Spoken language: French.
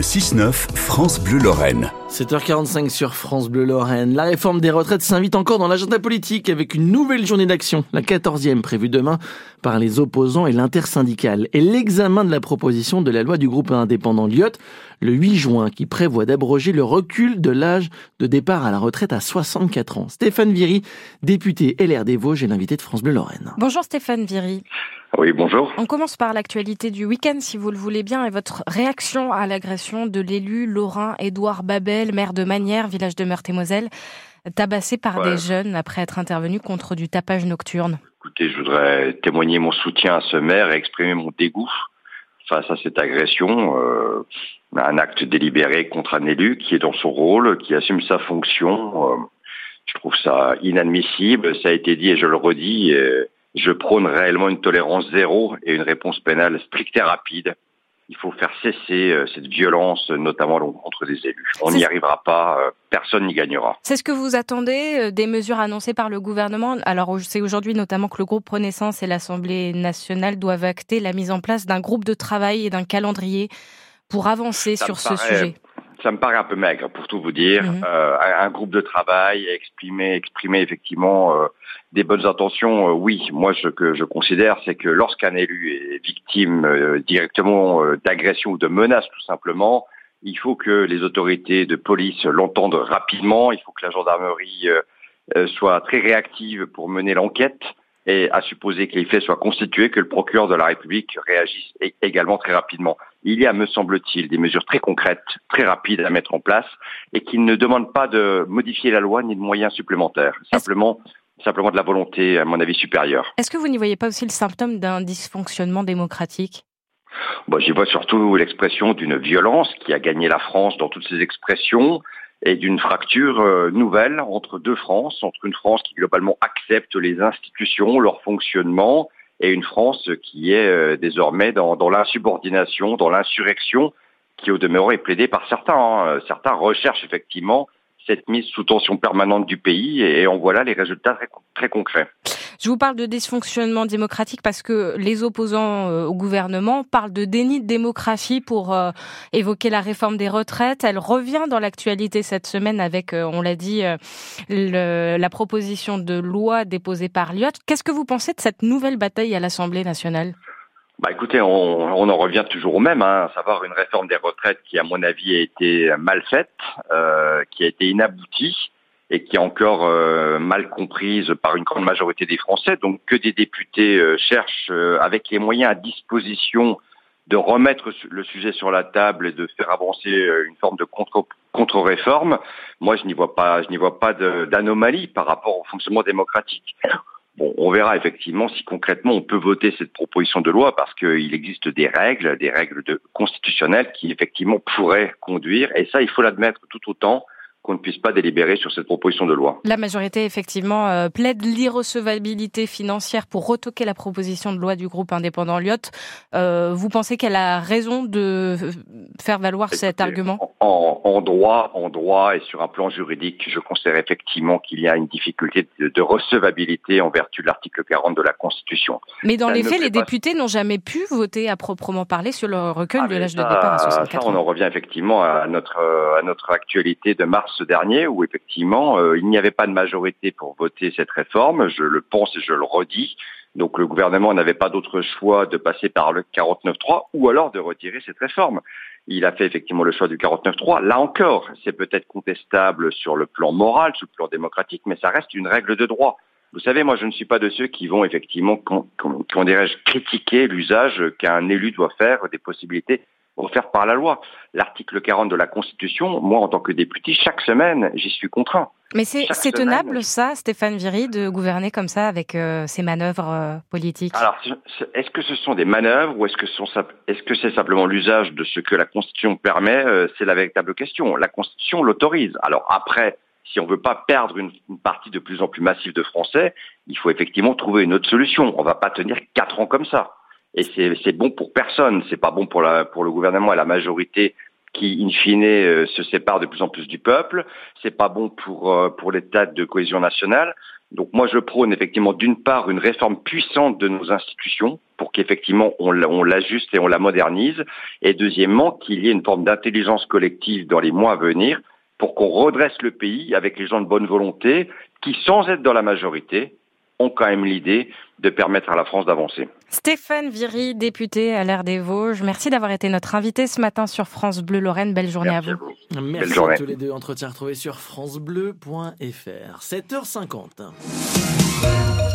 6-9, France Bleu Lorraine. 7h45 sur France Bleu Lorraine. La réforme des retraites s'invite encore dans l'agenda politique avec une nouvelle journée d'action, la 14e prévue demain par les opposants et l'intersyndicale. Et l'examen de la proposition de la loi du groupe indépendant Lyot le 8 juin qui prévoit d'abroger le recul de l'âge de départ à la retraite à 64 ans. Stéphane Viry, député LR des Vosges et l'invité de France Bleu Lorraine. Bonjour Stéphane Viry. Oui, bonjour. On commence par l'actualité du week-end, si vous le voulez bien, et votre réaction à l'agression de l'élu Laurent Édouard Babel, maire de Manières, village de Meurthe-et-Moselle, tabassé par des jeunes après être intervenu contre du tapage nocturne. Écoutez, je voudrais témoigner mon soutien à ce maire et exprimer mon dégoût face à cette agression. Euh, un acte délibéré contre un élu qui est dans son rôle, qui assume sa fonction. Euh, je trouve ça inadmissible. Ça a été dit et je le redis. Je prône réellement une tolérance zéro et une réponse pénale stricte et rapide. Il faut faire cesser euh, cette violence, notamment contre des élus. On n'y arrivera pas, euh, personne n'y gagnera. C'est ce que vous attendez euh, des mesures annoncées par le gouvernement? Alors c'est aujourd'hui notamment que le groupe Renaissance et l'Assemblée nationale doivent acter la mise en place d'un groupe de travail et d'un calendrier pour avancer sur ce sujet ça me paraît un peu maigre pour tout vous dire. Mhm. Euh, un groupe de travail, exprimer, exprimer effectivement euh, des bonnes intentions. Euh, oui, moi ce que je considère, c'est que lorsqu'un élu est victime euh, directement d'agression ou de menace, tout simplement, il faut que les autorités de police l'entendent rapidement. Il faut que la gendarmerie soit très réactive pour mener l'enquête et à supposer que les faits soient constitués, que le procureur de la République réagisse également très rapidement. Il y a, me semble-t-il, des mesures très concrètes, très rapides à mettre en place et qui ne demandent pas de modifier la loi ni de moyens supplémentaires. Simplement, simplement de la volonté, à mon avis, supérieure. Est-ce que vous n'y voyez pas aussi le symptôme d'un dysfonctionnement démocratique? Bon, J'y vois surtout l'expression d'une violence qui a gagné la France dans toutes ses expressions, et d'une fracture euh, nouvelle entre deux France, entre une France qui globalement accepte les institutions, leur fonctionnement, et une France qui est euh, désormais dans, l'insubordination, dans l'insurrection, qui au demeurant est plaidée par certains. Hein. Certains recherchent effectivement cette mise sous tension permanente du pays, et en voilà les résultats très, très concrets. Je vous parle de dysfonctionnement démocratique parce que les opposants euh, au gouvernement parlent de déni de démocratie pour euh, évoquer la réforme des retraites. Elle revient dans l'actualité cette semaine avec, euh, on l'a dit, la proposition de loi déposée par Lyot. Qu'est-ce que vous pensez de cette nouvelle bataille à l'Assemblée nationale? Bah écoutez, on, en revient toujours au même, hein, à savoir une réforme des retraites qui, à mon avis, a été mal faite, qui a été inaboutie, et qui est encore euh, mal comprise par une grande majorité des Français. Donc que des députés euh, cherchent, euh, avec les moyens à disposition, de remettre le sujet sur la table et de faire avancer une forme de contre, réforme moi je n'y vois pas, je n'y vois pas d'anomalie par rapport au fonctionnement démocratique. Bon, on verra effectivement si concrètement on peut voter cette proposition de loi parce qu'il existe des règles, des règles de, constitutionnelles qui effectivement pourraient conduire, et ça il faut l'admettre tout autant qu'on ne puisse pas délibérer sur cette proposition de loi. La majorité, effectivement, euh, plaide l'irrecevabilité financière pour retoquer la proposition de loi du groupe indépendant Lyot. Euh, vous pensez qu'elle a raison de faire valoir cet argument? en, droit, en droit et sur un plan juridique, je considère effectivement qu'il y a une difficulté de, recevabilité en vertu de l'article 40 de la Constitution. Mais dans les faits, les députés n'ont jamais pu voter à proprement parler sur le recul ah, de l'âge de départ à 64 ans. on en revient effectivement à notre, à notre actualité de mars dernier où effectivement euh, il n'y avait pas de majorité pour voter cette réforme. Je le pense et je le redis. Donc le gouvernement n'avait pas d'autre choix de passer par le 49.3 ou alors de retirer cette réforme. Il a fait effectivement le choix du 49.3. Là encore, c'est peut-être contestable sur le plan moral, sur le plan démocratique, mais ça reste une règle de droit. Vous savez, moi, je ne suis pas de ceux qui vont effectivement, comment dirais-je, critiquer l'usage qu'un élu doit faire des possibilités offerte par la loi. L'article 40 de la Constitution, moi en tant que député, chaque semaine, j'y suis contraint. Mais c'est tenable ça, Stéphane Viry, de gouverner comme ça avec euh, ces manœuvres euh, politiques? Alors, est-ce que ce sont des manœuvres ou est-ce que est-ce que c'est simplement l'usage de ce que la Constitution permet euh, C'est la véritable question. La Constitution l'autorise. Alors après, si on ne veut pas perdre une, une, partie de plus en plus massive de Français, il faut effectivement trouver une autre solution. On ne va pas tenir quatre ans comme ça et c'est bon pour personne. C'est pas bon pour, la, pour le gouvernement et la majorité qui, in fine, euh, se sépare de plus en plus du peuple. C'est pas bon pour, euh, pour l'état de cohésion nationale. Donc moi je prône effectivement d'une part une réforme puissante de nos institutions pour qu'effectivement on l'ajuste et on la modernise, et deuxièmement qu'il y ait une forme d'intelligence collective dans les mois à venir pour qu'on redresse le pays avec les gens de bonne volonté qui, sans être dans la majorité, ont quand même l'idée de permettre à la France d'avancer. Stéphane Viry, député à l'ère des Vosges, merci d'avoir été notre invité ce matin sur France Bleu Lorraine. Belle journée à vous. Merci à tous les deux. Entretien retrouvé sur francebleu.fr. 7h50.